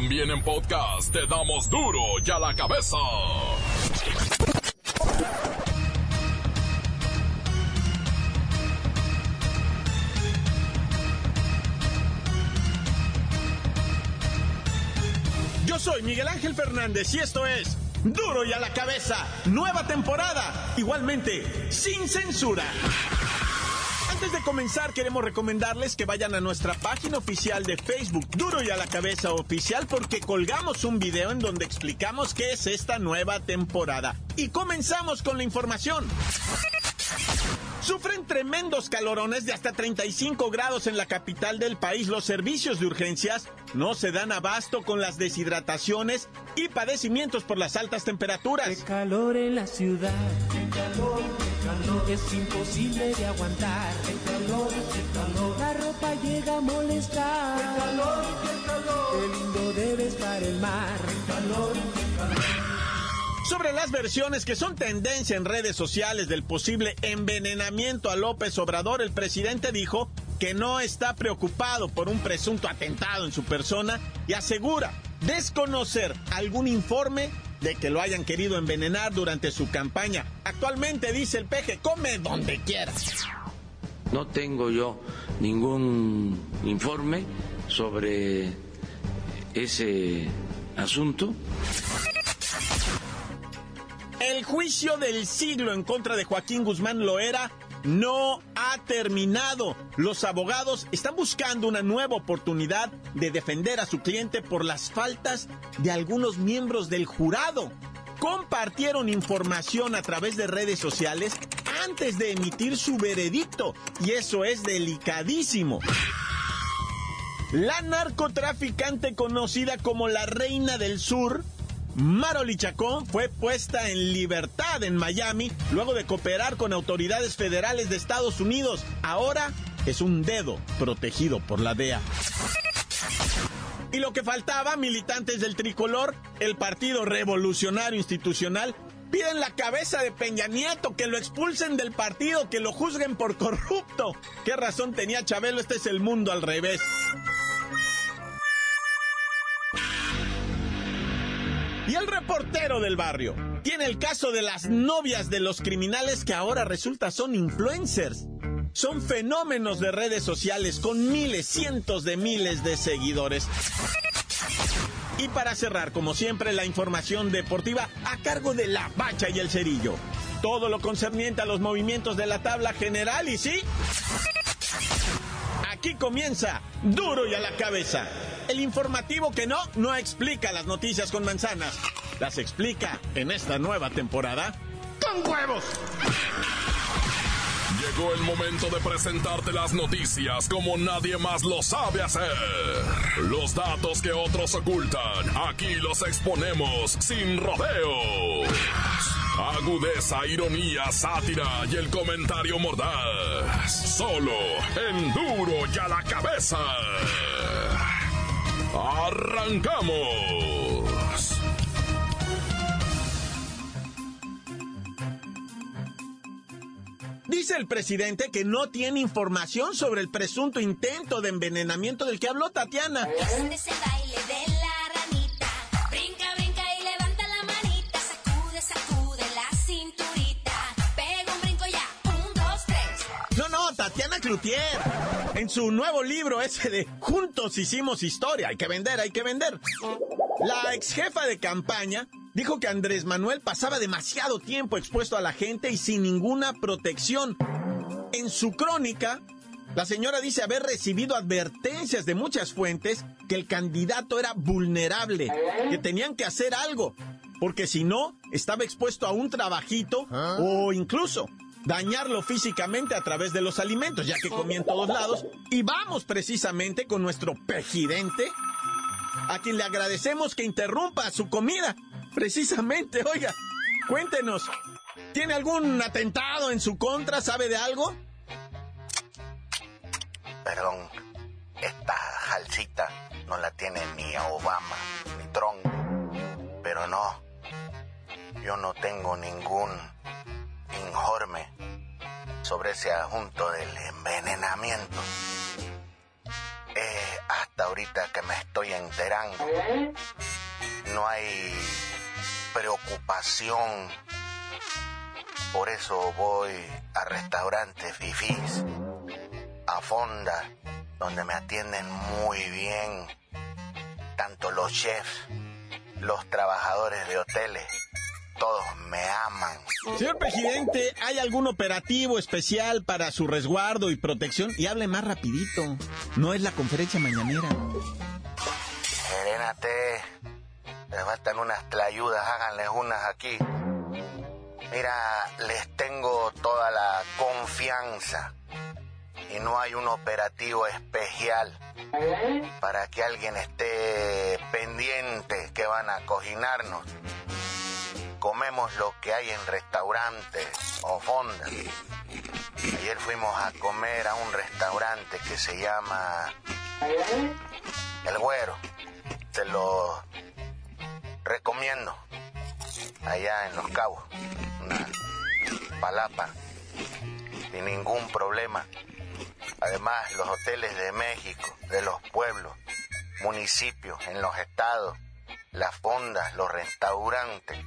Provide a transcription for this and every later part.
También en podcast te damos duro y a la cabeza. Yo soy Miguel Ángel Fernández y esto es Duro y a la cabeza, nueva temporada, igualmente sin censura. Antes de comenzar, queremos recomendarles que vayan a nuestra página oficial de Facebook, Duro y a la Cabeza Oficial, porque colgamos un video en donde explicamos qué es esta nueva temporada. Y comenzamos con la información. Sufren tremendos calorones de hasta 35 grados en la capital del país. Los servicios de urgencias no se dan abasto con las deshidrataciones y padecimientos por las altas temperaturas. Qué calor en la ciudad, qué calor, qué calor, es imposible de aguantar. Qué calor, qué calor, la ropa llega a molestar. Qué calor, qué calor, qué lindo debe estar el mar. Qué calor. Sobre las versiones que son tendencia en redes sociales del posible envenenamiento a López Obrador, el presidente dijo que no está preocupado por un presunto atentado en su persona y asegura desconocer algún informe de que lo hayan querido envenenar durante su campaña. Actualmente dice el peje, come donde quieras. No tengo yo ningún informe sobre ese asunto. El juicio del siglo en contra de Joaquín Guzmán Loera no ha terminado. Los abogados están buscando una nueva oportunidad de defender a su cliente por las faltas de algunos miembros del jurado. Compartieron información a través de redes sociales antes de emitir su veredicto y eso es delicadísimo. La narcotraficante conocida como la Reina del Sur Maroli Chacón fue puesta en libertad en Miami luego de cooperar con autoridades federales de Estados Unidos. Ahora es un dedo protegido por la DEA. Y lo que faltaba, militantes del tricolor, el Partido Revolucionario Institucional, piden la cabeza de Peña Nieto, que lo expulsen del partido, que lo juzguen por corrupto. ¿Qué razón tenía Chabelo? Este es el mundo al revés. Reportero del barrio tiene el caso de las novias de los criminales que ahora resulta son influencers. Son fenómenos de redes sociales con miles, cientos de miles de seguidores. Y para cerrar, como siempre, la información deportiva a cargo de la Bacha y el Cerillo. Todo lo concerniente a los movimientos de la tabla general y sí. Aquí comienza Duro y a la cabeza. El informativo que no, no explica las noticias con manzanas. Las explica en esta nueva temporada con huevos. Llegó el momento de presentarte las noticias como nadie más lo sabe hacer. Los datos que otros ocultan, aquí los exponemos sin rodeos. Agudeza, ironía, sátira y el comentario mordaz. Solo en duro y a la cabeza. ¡Arrancamos! Dice el presidente que no tiene información sobre el presunto intento de envenenamiento del que habló Tatiana. Tatiana Cloutier. En su nuevo libro ese de Juntos hicimos historia. Hay que vender, hay que vender. La ex jefa de campaña dijo que Andrés Manuel pasaba demasiado tiempo expuesto a la gente y sin ninguna protección. En su crónica, la señora dice haber recibido advertencias de muchas fuentes que el candidato era vulnerable, que tenían que hacer algo, porque si no, estaba expuesto a un trabajito o incluso dañarlo físicamente a través de los alimentos, ya que comía en todos lados. Y vamos precisamente con nuestro pejidente, a quien le agradecemos que interrumpa su comida. Precisamente, oiga, cuéntenos, ¿tiene algún atentado en su contra? ¿Sabe de algo? Perdón, esta jalcita no la tiene ni Obama ni Trump. Pero no, yo no tengo ningún informe sobre ese asunto del envenenamiento. Eh, hasta ahorita que me estoy enterando. No hay preocupación. Por eso voy a restaurantes fifís, a fonda, donde me atienden muy bien. Tanto los chefs, los trabajadores de hoteles, todos me aman. Señor presidente, ¿hay algún operativo especial para su resguardo y protección? Y hable más rapidito. No es la conferencia mañanera. Serénate. Les faltan unas tlayudas, háganles unas aquí. Mira, les tengo toda la confianza. Y no hay un operativo especial para que alguien esté pendiente que van a cocinarnos. Comemos lo que hay en restaurantes o fondas. Ayer fuimos a comer a un restaurante que se llama El Güero. Te lo recomiendo. Allá en Los Cabos. Una palapa. Sin ningún problema. Además, los hoteles de México, de los pueblos, municipios, en los estados, las fondas, los restaurantes,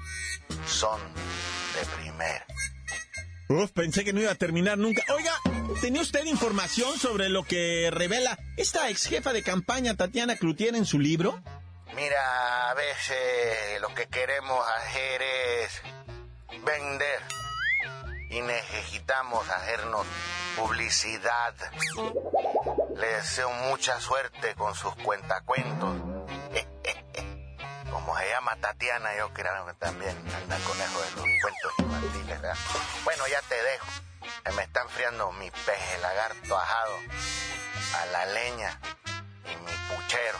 son de primera. Uf, pensé que no iba a terminar nunca. Oiga, ¿tenía usted información sobre lo que revela esta ex jefa de campaña Tatiana Cloutier en su libro? Mira, a veces lo que queremos hacer es vender y necesitamos hacernos publicidad. Le deseo mucha suerte con sus cuentacuentos. Como se llama Tatiana, yo creo que también anda con eso de los cuentos infantiles, ¿verdad? Bueno, ya te dejo. Me está enfriando mi peje lagarto ajado a la leña y mi puchero.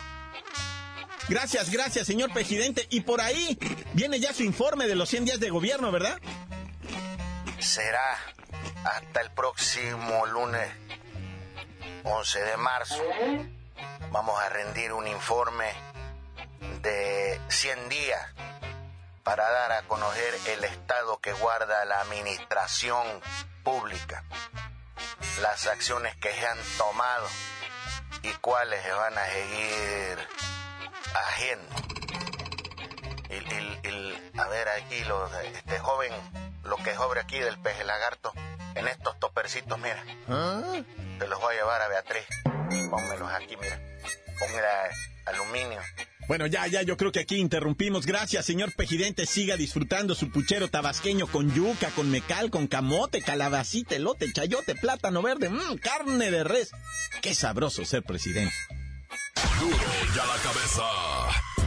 Gracias, gracias, señor presidente. Y por ahí viene ya su informe de los 100 días de gobierno, ¿verdad? Será hasta el próximo lunes 11 de marzo. Vamos a rendir un informe de 100 días para dar a conocer el estado que guarda la administración pública, las acciones que se han tomado y cuáles se van a seguir haciendo. El, el- el- a ver aquí, los, este joven, lo que sobre aquí del peje lagarto, en estos topercitos, mira, te los voy a llevar a Beatriz. Pónmelos aquí, mira. Póngala aluminio. Bueno, ya, ya, yo creo que aquí interrumpimos. Gracias, señor presidente. Siga disfrutando su puchero tabasqueño con yuca, con mecal, con camote, calabacita, elote, chayote, plátano verde, mmm, carne de res. Qué sabroso ser presidente. La cabeza.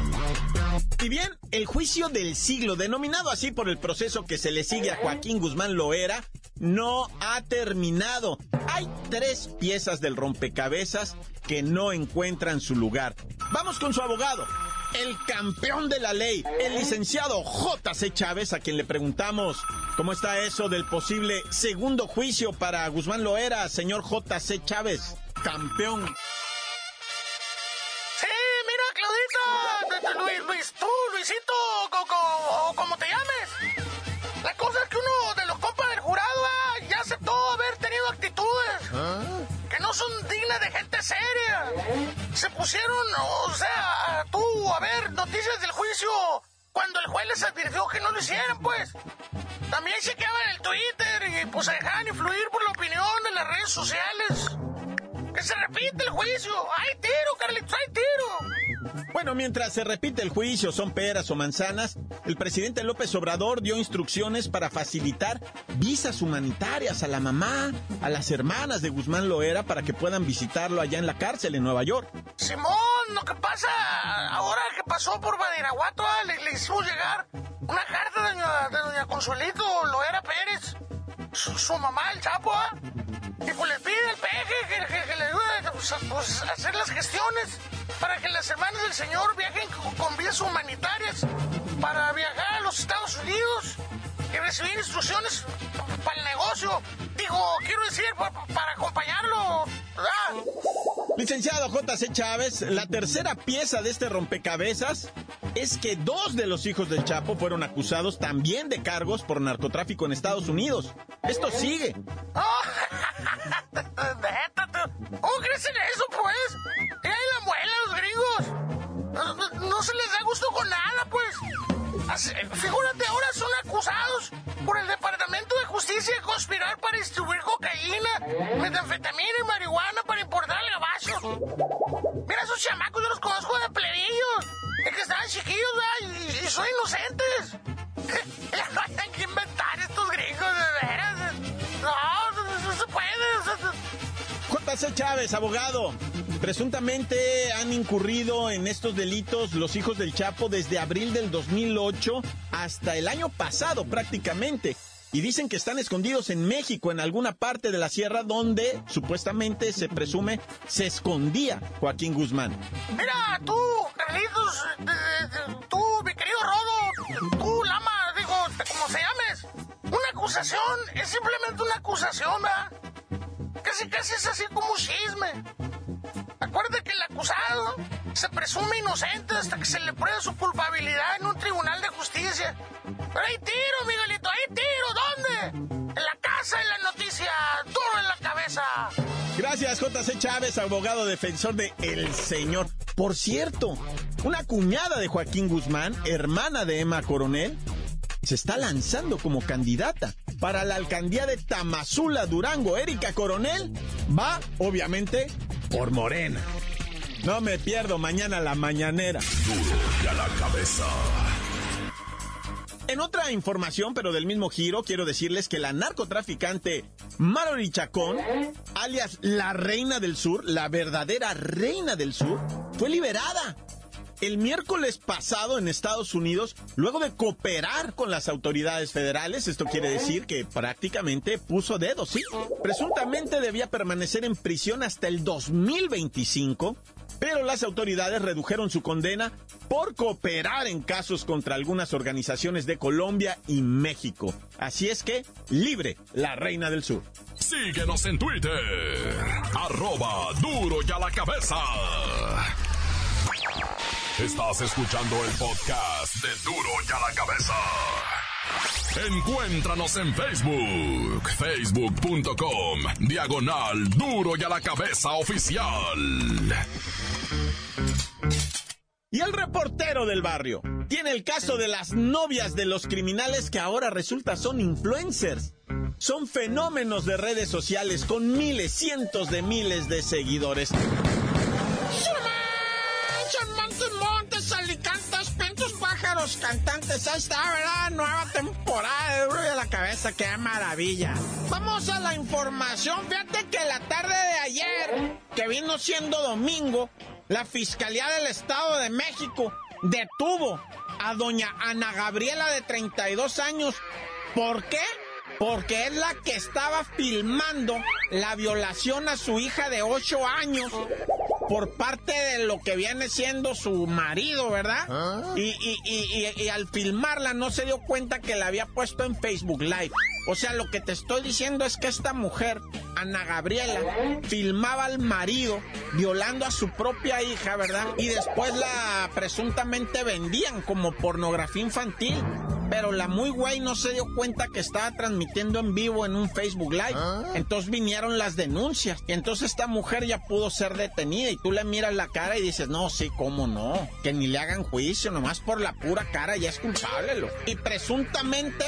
Y bien, el juicio del siglo, denominado así por el proceso que se le sigue a Joaquín Guzmán Loera, no ha terminado. Hay tres piezas del rompecabezas que no encuentran su lugar. Vamos con su abogado, el campeón de la ley, el licenciado J.C. Chávez, a quien le preguntamos cómo está eso del posible segundo juicio para Guzmán Loera, señor J.C. Chávez, campeón. De gente seria. Se pusieron, o sea, tú a ver noticias del juicio cuando el juez les advirtió que no lo hicieran, pues. También se quedaban en el Twitter y pues se dejaban influir por la opinión de las redes sociales. Que se repite el juicio. ¡Hay tiro, Carlitos! ¡Hay tiro! Bueno, mientras se repite el juicio, son peras o manzanas, el presidente López Obrador dio instrucciones para facilitar visas humanitarias a la mamá, a las hermanas de Guzmán Loera para que puedan visitarlo allá en la cárcel en Nueva York. Simón, lo que pasa, ahora que pasó por Badiraguato, ah, le, le hicimos llegar una carta de doña, de Consuelito Loera Pérez, su, mamá, el Chapo, ah, y pues le pide al peje que, pues, pues, hacer las gestiones para que las hermanas del señor viajen con, visas humanitarias para viajar a los Estados Unidos y recibir instrucciones para el negocio. Digo, quiero decir, pa- pa- para acompañarlo, ¿verdad? Licenciado J.C. Chávez, la tercera pieza de este rompecabezas es que dos de los hijos del Chapo fueron acusados también de cargos por narcotráfico en Estados Unidos. Esto sigue. Oh, Figúrate, ahora son acusados por el Departamento de Justicia de conspirar para distribuir cocaína, metanfetamina y marihuana para importar al gabacho. Mira, esos chamacos yo los conozco de plebillos, de que estaban chiquillos. Y, son inocentes. Hay que inventar estos gringos, de veras. No, no se puede. Chávez, abogado. Presuntamente han incurrido en estos delitos los hijos del Chapo desde abril del 2008 hasta el año pasado prácticamente. Y dicen que están escondidos en México, en alguna parte de la sierra donde supuestamente se presume se escondía Joaquín Guzmán. Mira, tú, Carlitos, eh, eh, tú, mi querido Rodo, tú, Lama, digo, como se llames, una acusación es simplemente una acusación, ¿verdad? Casi, casi es así como un chisme. Acuérdate que el acusado se presume inocente hasta que se le pruebe su culpabilidad en un tribunal de justicia. Pero hay tiro, Miguelito, hay tiro, ¿dónde? En la casa, en la noticia, duro en la cabeza. Gracias, JC Chávez, abogado defensor de El Señor. Por cierto, una cuñada de Joaquín Guzmán, hermana de Emma Coronel, se está lanzando como candidata para la alcaldía de Tamazula, Durango. Erika Coronel va, obviamente, por Morena. No me pierdo mañana la mañanera. Duro y a la cabeza. En otra información, pero del mismo giro, quiero decirles que la narcotraficante Mallory Chacón, alias la Reina del Sur, la verdadera Reina del Sur, fue liberada el miércoles pasado en Estados Unidos, luego de cooperar con las autoridades federales, esto quiere decir que prácticamente puso dedos, ¿sí? Presuntamente debía permanecer en prisión hasta el 2025, pero las autoridades redujeron su condena por cooperar en casos contra algunas organizaciones de Colombia y México. Así es que, libre la Reina del Sur. Síguenos en Twitter. Arroba duro y a la cabeza. Estás escuchando el podcast de Duro y a la cabeza. Encuéntranos en Facebook, facebook.com, diagonal duro y a la cabeza oficial. Y el reportero del barrio tiene el caso de las novias de los criminales que ahora resulta son influencers. Son fenómenos de redes sociales con miles, cientos de miles de seguidores. Cantantes. Ahí está, ¿verdad? Nueva temporada de Duro y a la cabeza. ¡Qué maravilla! Vamos a la información. Fíjate que la tarde de ayer, que vino siendo domingo, la Fiscalía del Estado de México detuvo a doña Ana Gabriela de 32 años. ¿Por qué? Porque es la que estaba filmando la violación a su hija de 8 años por parte de lo que viene siendo su marido, ¿verdad? Y, y- y- y- y al filmarla no se dio cuenta que la había puesto en Facebook Live. O sea, lo que te estoy diciendo es que esta mujer, Ana Gabriela, filmaba al marido violando a su propia hija, ¿verdad? Y después la presuntamente vendían como pornografía infantil. Pero la muy güey no se dio cuenta que estaba transmitiendo en vivo en un Facebook Live. Entonces vinieron las denuncias. Y entonces esta mujer ya pudo ser detenida. Y tú le miras la cara y dices, no, sí, cómo no. Que ni le hagan juicio, nomás por la pura cara ya es culpable. Y presuntamente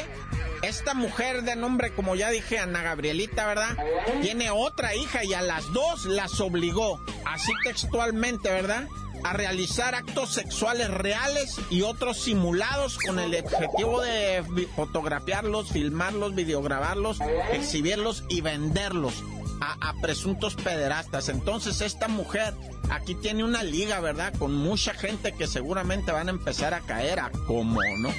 esta mujer de nombre, como ya dije, Ana Gabrielita, ¿verdad? Tiene otra hija y a las dos las obligó, así textualmente, ¿verdad? A realizar actos sexuales reales y otros simulados con el objetivo de fotografiarlos, filmarlos, videograbarlos, exhibirlos y venderlos a, a presuntos pederastas. Entonces esta mujer aquí tiene una liga, ¿verdad? Con mucha gente que seguramente van a empezar a caer a como, ¿no?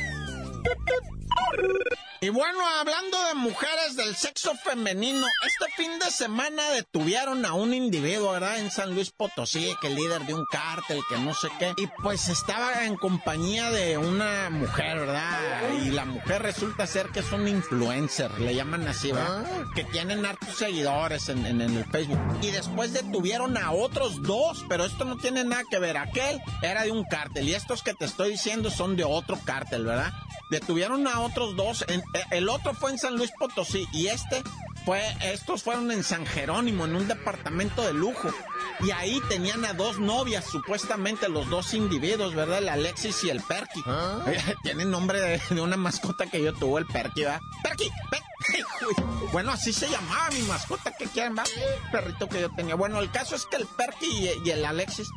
Y bueno, hablando de mujeres del sexo femenino, este fin de semana detuvieron a un individuo, ¿verdad? En San Luis Potosí, que es líder de un cártel, que no sé qué. Y pues estaba en compañía de una mujer, ¿verdad? Y la mujer resulta ser que es un influencer, le llaman así, ¿verdad? Que tienen hartos seguidores en, en- en el Facebook. Y después detuvieron a otros dos, pero esto no tiene nada que ver. Aquel era de un cártel y estos que te estoy diciendo son de otro cártel, ¿verdad? Detuvieron a otros dos. en- el otro fue en San Luis Potosí y este fue, estos fueron en San Jerónimo, en un departamento de lujo. Y ahí tenían a dos novias, supuestamente los dos individuos, ¿verdad? El Alexis y el Perky. Tienen nombre de, de una mascota que yo tuve, el Perky, ¿verdad? Perky. Uy, Bueno, así se llamaba mi mascota, que quieren, va? Perrito que yo tenía. Bueno, el caso es que el Perky y, y el Alexis,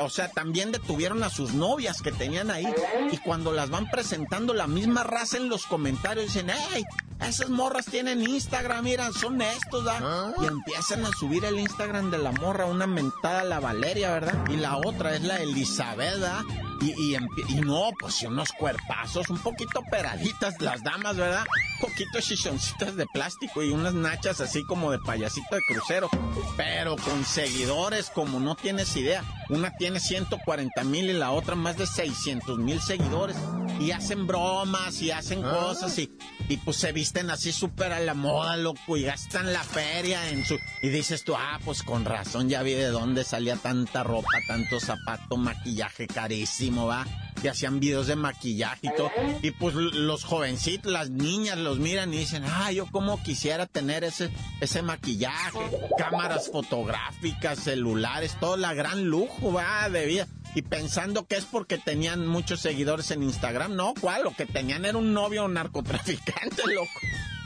o sea, también detuvieron a sus novias que tenían ahí. Y cuando las van presentando, la misma raza en los comentarios dicen, ¡Ey! Esas morras tienen Instagram, mira, son estos, ¿verdad? Y empiezan a subir el Instagram de la morra, una mentada a la Valeria, ¿verdad? Y la otra es la Elizabeth, ¿verdad? Y, y, empie- y no, pues unos cuerpazos, un poquito operaditas las damas, ¿verdad? Un poquito chichoncitas de plástico y unas nachas así como de payasito de crucero. Pero con seguidores como no tienes idea. Una tiene 140 mil y la otra más de 600 mil seguidores. Y hacen bromas y hacen cosas y, y pues se visten así súper a la moda, loco, y gastan la feria en su... Y dices tú, ah, pues con razón ya vi de dónde salía tanta ropa, tanto zapato, maquillaje carísimo, va. Y hacían videos de maquillaje y todo. Y pues los jovencitos, las niñas los miran y dicen, ah, yo como quisiera tener ese, ese maquillaje, cámaras fotográficas, celulares, todo la gran lujo, va, de vida. Y pensando que es porque tenían muchos seguidores en Instagram, no, ¿cuál? Lo que tenían era un novio narcotraficante, loco.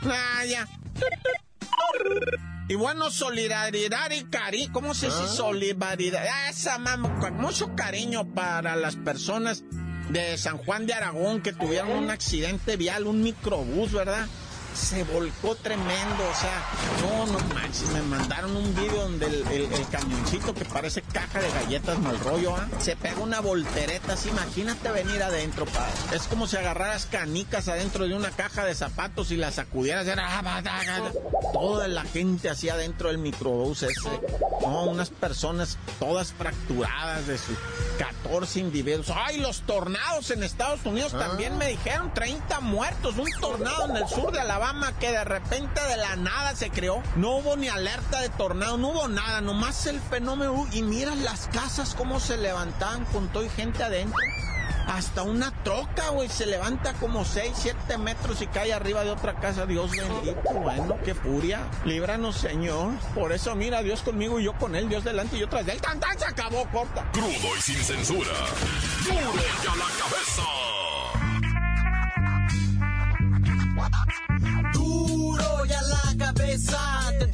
Ah, ya. Y bueno, solidaridad y cariño. ¿Cómo se dice solidaridad? Ah, Esa mamá, con mucho cariño para las personas de San Juan de Aragón que tuvieron un accidente vial, un microbús, ¿verdad? Se volcó tremendo, o sea, no, no manches, me mandaron un video donde el, camioncito que parece caja de galletas mal rollo, ¿ah? Se pega una voltereta así, imagínate venir adentro, padre. Es como si agarraras canicas adentro de una caja de zapatos y las sacudieras, era, ah, toda la gente así adentro del microbús ese. No, unas personas todas fracturadas de sus 14 individuos. ¡Ay, los tornados en Estados Unidos también me dijeron! 30 muertos, un tornado en el sur de Alabama que de repente de la nada se creó. No hubo ni alerta de tornado, no hubo nada, nomás el fenómeno. Y mira las casas cómo se levantaban con todo y gente adentro. Hasta una troca, güey, se levanta como 6, 7 metros y cae arriba de otra casa. Dios bendito, bueno, qué furia. Líbranos, Señor. Por eso, mira, Dios conmigo y yo con él, Dios delante y yo tras él. ¡Tan! Se acabó, corta. Crudo y sin censura. ¡Duro y a la cabeza!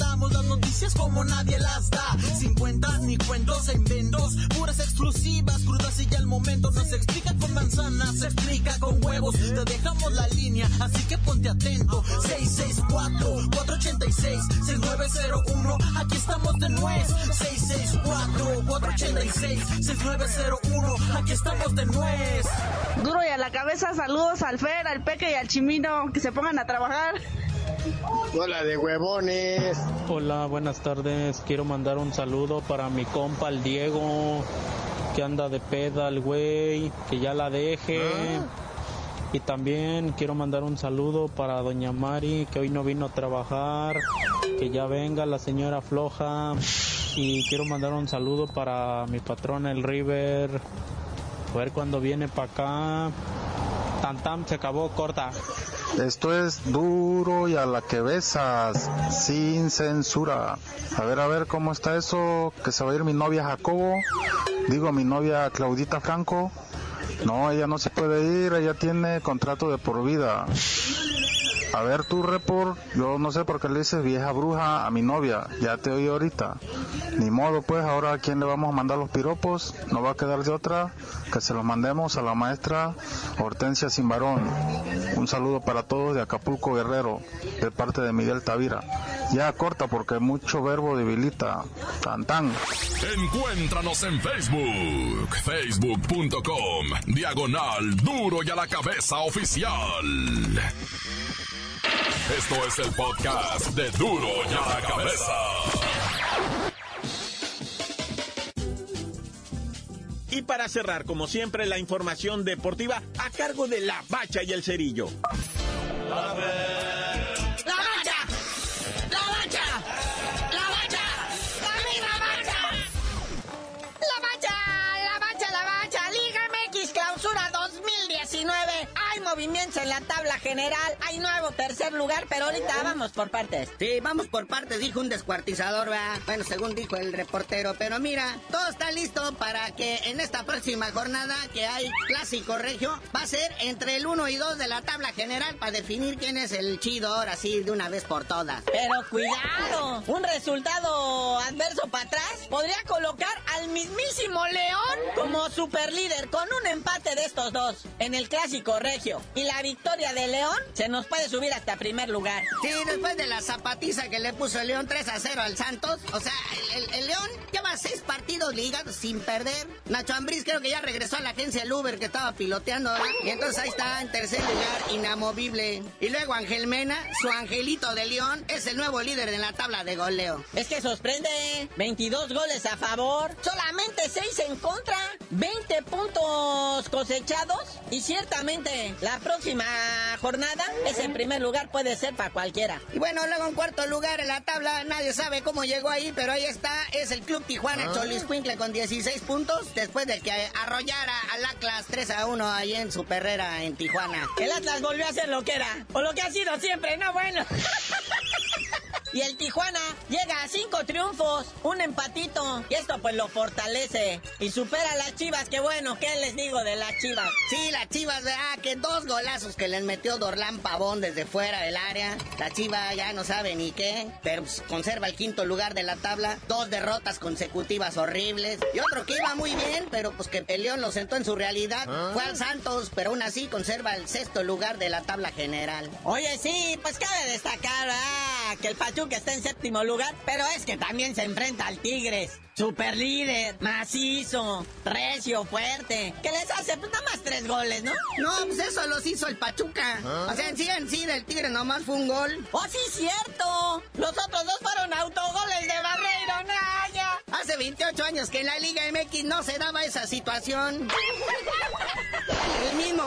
Damos las noticias como nadie las da. Sin cuentas ni cuentos en vendos, puras exclusivas, crudas y ya el momento. No se explica con manzanas, se explica con huevos. Te dejamos la línea, así que ponte atento. 664-486-6901, aquí estamos de nuez. 664-486-6901, aquí estamos de nuez. Duro y a la cabeza, saludos al Fer, al Peque y al Chimino, que se pongan a trabajar. Hola de huevones. Hola, buenas tardes. Quiero mandar un saludo para mi compa el Diego, que anda de peda el güey, que ya la deje. Y también quiero mandar un saludo para doña Mari, que hoy no vino a trabajar, que ya venga la señora floja. Y quiero mandar un saludo para mi patrón el River, a ver cuándo viene para acá. Tan tan, se acabó, corta. Esto es duro y a la que besas, sin censura. A ver, a ver, ¿cómo está eso? Que se va a ir mi novia Jacobo. Digo, mi novia Claudita Franco. No, ella no se puede ir, ella tiene contrato de por vida. A ver, tú, report, yo no sé por qué le dices vieja bruja a mi novia. Ya te oí ahorita. Ni modo, pues, ahora a quién le vamos a mandar los piropos. No va a quedar de otra que se los mandemos a la maestra Hortensia Simbarón. Un saludo para todos de Acapulco Guerrero, de parte de Miguel Tavira. Ya corta porque mucho verbo debilita. Tan tan. Encuéntranos en Facebook, facebook.com, diagonal duro y a la cabeza oficial. Esto es el podcast de duro y a la cabeza. Y para cerrar, como siempre, la información deportiva a cargo de la bacha y el cerillo. ¡La movimientos en la tabla general. Hay nuevo tercer lugar, pero ahorita vamos por partes. Sí, vamos por partes, dijo un descuartizador, ¿verdad? Bueno, según dijo el reportero. Pero mira, todo está listo para que en esta próxima jornada que hay clásico regio, va a ser entre el 1 y 2 de la tabla general para definir quién es el chido ahora sí, de una vez por todas. Pero cuidado, un resultado adverso para atrás podría colocar al mismísimo León como superlíder con un empate de estos dos en el clásico regio. Y la victoria de León se nos puede subir hasta primer lugar. Sí, después de la zapatiza que le puso el León 3 a 0 al Santos, o sea, el, el- el León lleva seis partidos ligados sin perder. Nacho Ambriz creo que ya regresó a la agencia del Uber que estaba piloteando, ¿verdad? Y entonces ahí está en tercer lugar, inamovible. Y luego Ángel Mena, su angelito de León, es el nuevo líder en la tabla de goleo. Es que sorprende, 22 goles a favor, solamente 6 en contra, 20 puntos cosechados y ciertamente la próxima jornada ese primer lugar puede ser para cualquiera. Y bueno, luego en cuarto lugar en la tabla, nadie sabe cómo llegó ahí, pero ahí está, es el Club Tijuana Choliscuincle con 16 puntos, después de que arrollara al Atlas 3 a 1 ahí en su perrera en Tijuana. El Atlas volvió a ser lo que era, o lo que ha sido siempre, no bueno. Y el Tijuana llega a cinco triunfos, un empatito. Y esto pues lo fortalece. Y supera a las chivas, que bueno, ¿qué les digo de las chivas? Sí, las chivas, ah, que dos golazos que les metió Dorlán Pavón desde fuera del área. La chiva ya no sabe ni qué, pero pues, conserva el quinto lugar de la tabla. Dos derrotas consecutivas horribles. Y otro que iba muy bien, pero pues que el León lo sentó en su realidad. Fue al Santos, pero aún así conserva el sexto lugar de la tabla general. Oye, sí, pues cabe destacar ah, que el Pachuca está en séptimo lugar, pero es que también se enfrenta al Tigres. Super líder, macizo, recio, fuerte. Que les hace pues, nada más tres goles, ¿no? No, pues eso los hizo el Pachuca. O sea, en sí, en sí, del Tigre nomás fue un gol. ¡Oh, sí, cierto! Los otros dos fueron autogoles de Barreiro, Naya. Hace 28 años que en la Liga MX no se daba esa situación.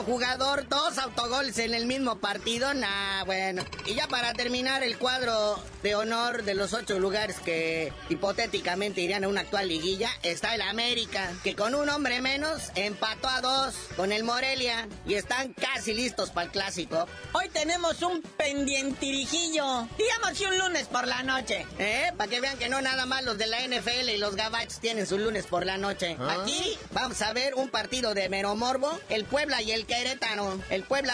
Jugador, dos autogoles en el mismo partido, nah, bueno. Y ya para terminar el cuadro de honor de los ocho lugares que hipotéticamente irían a una actual liguilla, está el América, que con un hombre menos empató a dos con el Morelia y están casi listos para el clásico. Hoy tenemos un pendientirijillo. Digamos que un lunes por la noche. ¿Eh? Para que vean que no nada más los de la NFL y los gabachos tienen su lunes por la noche. Aquí vamos a ver un partido de Meromorbo, el Puebla y el Querétaro. El Puebla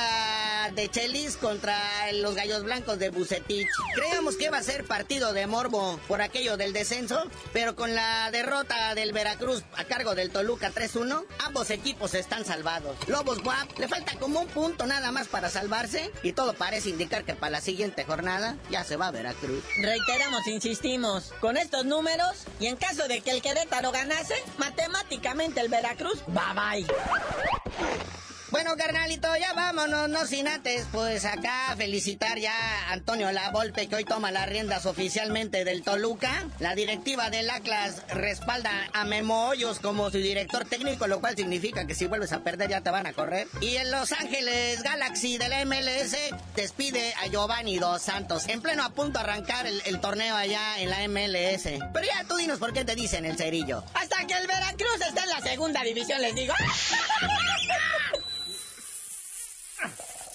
de Chelis contra los Gallos Blancos de Bucetich. Creíamos que iba a ser partido de Morbo por aquello del descenso, pero con la derrota del Veracruz a cargo del Toluca 3-1, ambos equipos están salvados. Lobos Guap le falta como un punto nada más para salvarse y todo parece indicar que para la siguiente jornada ya se va Veracruz. Reiteramos, insistimos, con estos números y en caso de que el Querétaro ganase, matemáticamente el Veracruz, bye bye. Bueno, carnalito, ya vámonos, no sin antes, pues acá felicitar ya a Antonio Lavolpe, que hoy toma las riendas oficialmente del Toluca. La directiva del Atlas respalda a Memo Hoyos como su director técnico, lo cual significa que si vuelves a perder ya te van a correr. Y en Los Ángeles Galaxy de la MLS despide a Giovanni Dos Santos, en pleno a punto de arrancar el, el torneo allá en la MLS. Pero ya tú dinos por qué te dicen el cerillo. Hasta que el Veracruz esté en la segunda división, les digo. ¡La bacha! ¡La bacha! ¡La bacha! ¡Dame la bacha!